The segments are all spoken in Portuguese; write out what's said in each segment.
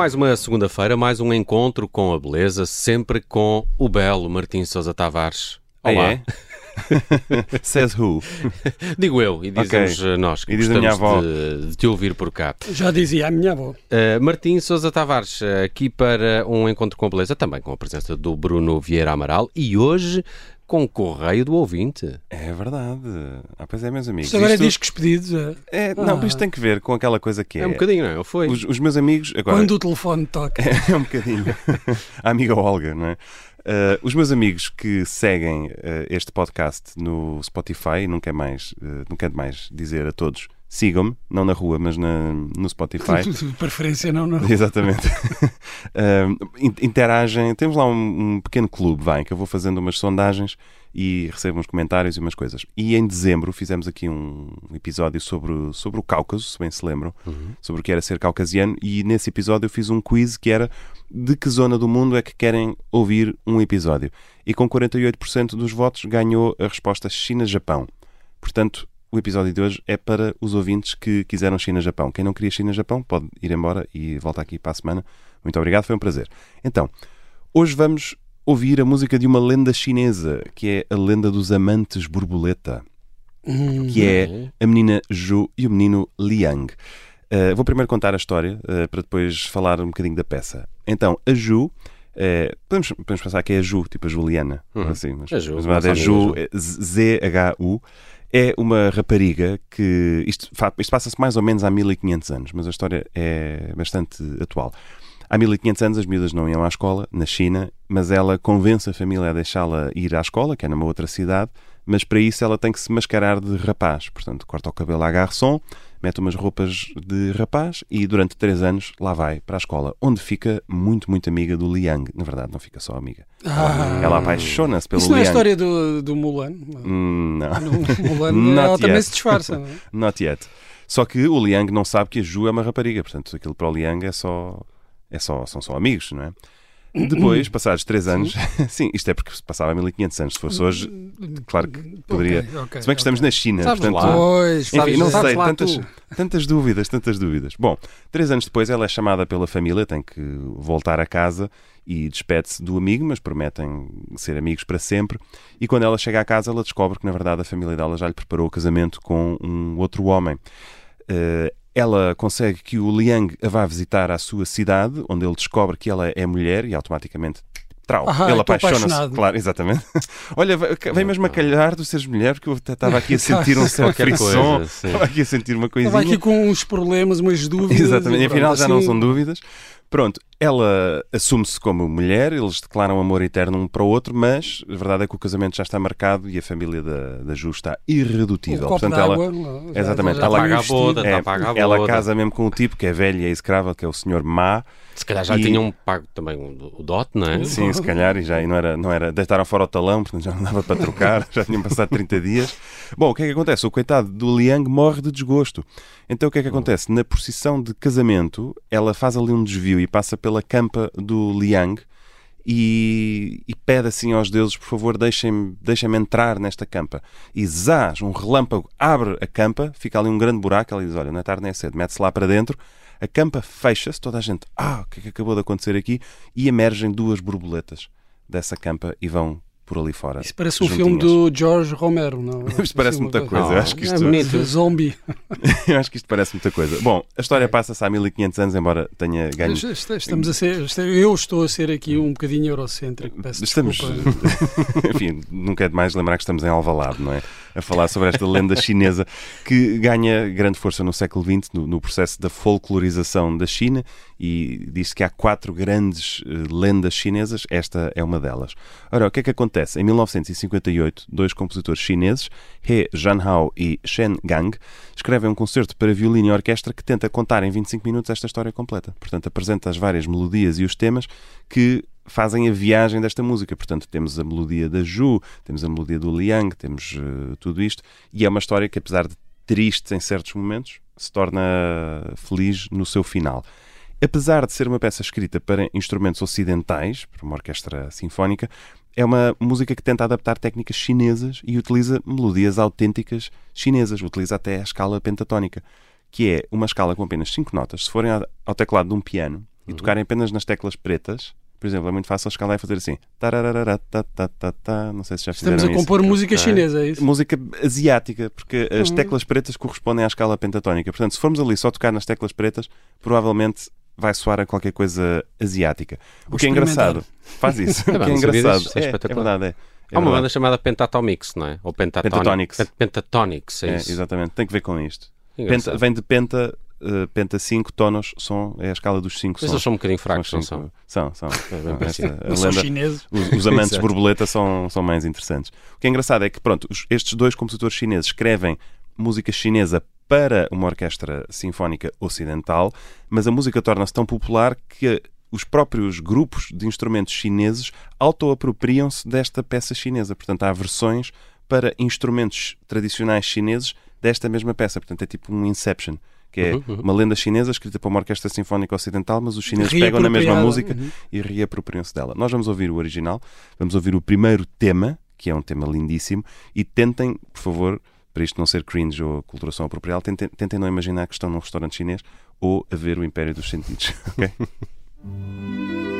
Mais uma segunda-feira, mais um encontro com a beleza, sempre com o belo Martim Sousa Tavares. Olá. É? Says who? Digo eu, e dizemos Ok. eh, nós que E a minha gostamos avó. de, de te ouvir por cá. Já dizia a minha avó. Uh, Martim Sousa Tavares, uh, aqui para um encontro com a beleza, também com a presença do Bruno Vieira Amaral e hoje com o Correio do Ouvinte. É verdade. Ah, pois é, meus amigos. Isto agora é Isto- discos pedidos. é. é, não, Ah. isto tem que ver com aquela coisa que é. É, um bocadinho, não é? Foi. Os, os meus amigos. Agora, Quando o telefone toca. É um bocadinho. A amiga Olga, não é? Uh, os meus amigos que seguem uh, este podcast no Spotify, não quero mais, uh, não quero mais dizer a todos, sigam-me, não na rua, mas na, no Spotify. De preferência, não, não. Exatamente. Um, in- interagem. Temos lá um, um pequeno clube, vai, que eu vou fazendo umas sondagens e recebo uns comentários e umas coisas. E em dezembro fizemos aqui um episódio sobre, o- sobre o Cáucaso, se bem se lembram, sobre o que era ser caucasiano. E nesse episódio eu fiz um quiz que era de que zona do mundo é que querem ouvir um episódio. E com 48% dos votos ganhou a resposta China-Japão. Portanto, o episódio de hoje é para os ouvintes que quiseram China-Japão. Quem não queria China-Japão pode ir embora e volta aqui para a semana. Muito obrigado, foi um prazer. Então, hoje vamos ouvir a música de uma lenda chinesa, que é a lenda dos amantes borboleta, que é a menina Zhu e o menino Liang. Uh, vou primeiro contar a história uh, para depois falar um bocadinho da peça. Então, a Ju, eh, podemos, podemos pensar que é a Ju, tipo a Juliana, Uhum. assim, mas, A Ju, mas verdade é Ju, amiga é Z-H-U. É uma rapariga que. Isto, isto passa-se mais ou menos há 1500 anos, mas a história é bastante atual. Há 1500 anos as miúdas não iam à escola, na China, mas ela convence a família a deixá-la ir à escola, que é numa outra cidade, mas para isso ela tem que se mascarar de rapaz. Portanto, corta o cabelo à garçom, mete umas roupas de rapaz e durante três anos lá vai para a escola, onde fica muito, muito amiga do Liang. Na verdade, não fica só amiga. Ah. Ela apaixona-se pelo Isso não é a Liang. história do, do Mulan? Hum, não. No Mulan Not ela também yet. se disfarça. Não é? Not yet. Só que o Liang não sabe que a Ju é uma rapariga, portanto, aquilo para o Liang é só. É só são só amigos, não é? Depois, passados três anos, sim, isto é porque se passava há 1500 anos. Se fosse hoje, claro que poderia. Ok, ok, Se bem que estamos ok. na China, Sabes portanto. lá. Pois, Enfim, sabes- não sei, tantas, tu. tantas dúvidas, tantas dúvidas. Bom, três anos depois ela é chamada pela família, tem que voltar a casa e despede-se do amigo, mas prometem ser amigos para sempre. E quando ela chega à casa, ela descobre que, na verdade, a família dela já lhe preparou o casamento com um outro homem. Eh, ela consegue que o Liang a vá visitar à sua cidade, onde ele descobre que ela é mulher e automaticamente. Trau, Ah, ele apaixona-se. Claro, exatamente. Olha, vem mesmo a calhar tu seres mulher, porque eu estava aqui a sentir um certo frisson. Estava aqui a sentir uma coisinha. Estava aqui com uns problemas, umas dúvidas. Exatamente, e afinal já não assim, são dúvidas. Pronto, ela assume-se como mulher, eles declaram amor eterno um para o outro, mas a verdade é que o casamento já está marcado e a família da, da Ju está irredutível. Portanto, ela, já- Exatamente, já ela paga a boda. é, a ela boda. casa mesmo com um tipo que é velho e é execrável, que é o Sr. Ma. Se calhar já E- tinham pago também o, o dote, não é? Sim, se calhar, e já e não era, não era. Deitaram fora o talão, portanto já não dava para trocar, já tinham passado 30 dias. Bom, o que é que acontece? O coitado do Liang morre de desgosto. Então o que é que acontece? Na procissão de casamento, ela faz ali um desvio e passa pela campa do Liang e, e pede assim aos deuses, por favor, deixem-me deixem entrar nesta campa. E zás, um relâmpago abre a campa, fica ali um grande buraco, ela diz, olha, não é tarde nem é cedo, mete-se lá para dentro, a campa fecha-se, toda a gente, ah, o que é que acabou de acontecer aqui? E emergem duas borboletas dessa campa e vão por ali fora. Isso parece um filme do George Romero, não? Isto parece Assim, muita coisa. Não, acho que é isto, bonito. Do zombie. eu acho que isto parece muita coisa. Bom, a história passa-se há 1500 anos, embora tenha ganho Est- est- Estamos a ser, eu estou a ser aqui um bocadinho eurocêntrico. Peço Estamos, desculpa. enfim, nunca é demais lembrar que estamos em Alvalade, não é? A falar sobre esta lenda chinesa que ganha grande força no século XX, no, no processo da folclorização da China, e diz que há quatro grandes eh, lendas chinesas, esta é uma delas. Ora, o que é que acontece? Em 1958, dois compositores chineses, He Jianhao e Shen Gang, escrevem um concerto para violino e orquestra que tenta contar em 25 minutos esta história completa. Portanto, apresenta as várias melodias e os temas que fazem a viagem desta música. Portanto, temos a melodia da Ju, temos a melodia do Liang, temos eh, tudo isto. E é uma história que, apesar de triste em certos momentos, se torna feliz no seu final. Apesar de ser uma peça escrita para instrumentos ocidentais, para uma orquestra sinfónica, é uma música que tenta adaptar técnicas chinesas e utiliza melodias autênticas chinesas, utiliza até a escala pentatónica, que é uma escala com apenas 5 notas. Se forem ao teclado de um piano, e tocarem apenas nas teclas pretas, por exemplo, é muito fácil escalar e fazer assim. tá, tá, tá. Não sei se já fizeram Estamos a isso. compor música Ok. chinesa, é isso? Música asiática, porque as Uhum. teclas pretas correspondem à escala pentatónica. Portanto, se formos ali só tocar nas teclas pretas, provavelmente vai soar a qualquer coisa asiática. O que é engraçado, faz isso. É o que é engraçado. disso, é é, é verdade, é. É Há uma banda chamada Pentatonics, não é? Ou Pentatonics. Pentatonics. Pent- Pentatonics, é, É, isso. exatamente, tem que ver com isto. Penta, vem de penta, eh, penta 5 tonos, som, é a escala dos 5 Mas sons. eles são um bocadinho fracos, São não são? São, são. É bem São. Esta- lenda- chineses. os, os amantes de borboleta são, são mais interessantes. O que é engraçado é que, pronto, estes dois compositores chineses escrevem música chinesa para uma orquestra sinfónica ocidental, mas a música torna-se tão popular que os próprios grupos de instrumentos chineses auto-apropriam-se desta peça chinesa. Portanto, há versões para instrumentos tradicionais chineses desta mesma peça. Portanto, é tipo um Inception, que é Uhum, uhum. uma lenda chinesa escrita para uma orquestra sinfónica ocidental, mas os chineses pegam na mesma música Uhum. e reapropriam-se dela. Nós vamos ouvir o original, vamos ouvir o primeiro tema, que é um tema lindíssimo, e tentem, por favor, para isto não ser cringe ou culturação apropriada, tentem, tentem não imaginar que estão num restaurante chinês ou a ver o Império dos Sentidos. ok?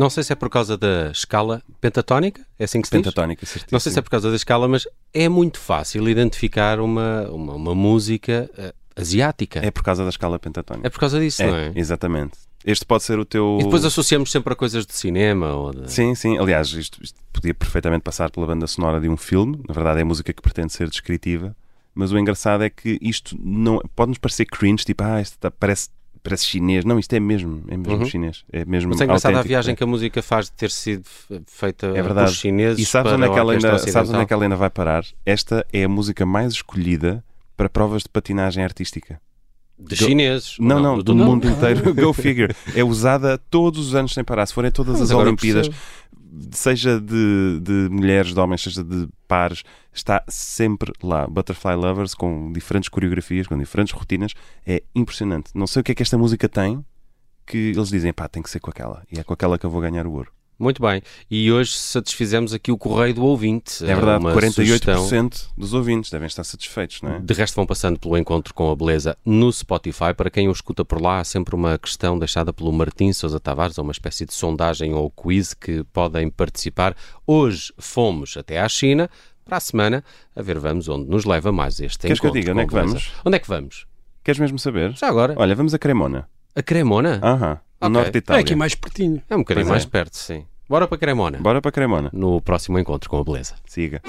Não sei se é por causa da escala pentatónica, é assim que se diz? Pentatónica, certíssimo. Não sei se é por causa da escala, mas é muito fácil identificar uma, uma, uma música eh, asiática. É por causa da escala pentatónica. É por causa disso, não é? exatamente. Este pode ser o teu. E depois associamos sempre a coisas de cinema ou de... Sim, sim. Aliás, isto, isto podia perfeitamente passar pela banda sonora de um filme. Na verdade, é música que pretende ser descritiva. Mas o engraçado é que isto não pode-nos parecer cringe, tipo, ah, isto tá- parece, parece chinês. Não, isto é mesmo, é mesmo Uhum. chinês. É mesmo Mas é engraçado a viagem que a música faz de ter sido fe- feita É por verdade. chineses E sabes onde, é que a ela orquestra ainda, sabes onde é que ela ainda vai parar? Esta é a música mais escolhida para provas de patinagem artística. De Do- chineses. Não, não, do- do do- mundo inteiro. Go figure. É usada todos os anos sem parar. Se forem todas as Olimpíadas. Seja de, de mulheres, de homens, seja de pares, está sempre lá. Butterfly Lovers, com diferentes coreografias, com diferentes rotinas, é impressionante. Não sei o que é que esta música tem, que eles dizem, pá, tem que ser com aquela. E é com aquela que eu vou ganhar o ouro. Muito bem. E hoje satisfizemos aqui o correio do ouvinte. É verdade, Uma 48% sugestão. dos ouvintes devem estar satisfeitos, não é? De resto, vão passando pelo encontro com a beleza no Spotify. Para quem o escuta por lá, há sempre uma questão deixada pelo Martim Sousa Tavares, ou uma espécie de sondagem ou quiz que podem participar. Hoje fomos até à China. Para a semana, a ver, vamos onde nos leva mais este Queres que eu encontro. diga onde é que vamos? Onde é que vamos? Queres mesmo saber? Já agora. Olha, vamos a Cremona. A Cremona? Aham, no Ok. norte de É Itália. aqui mais pertinho. É um bocadinho Pois é. mais perto, sim. Bora para Cremona. Bora para Cremona. No próximo encontro com a beleza. Siga.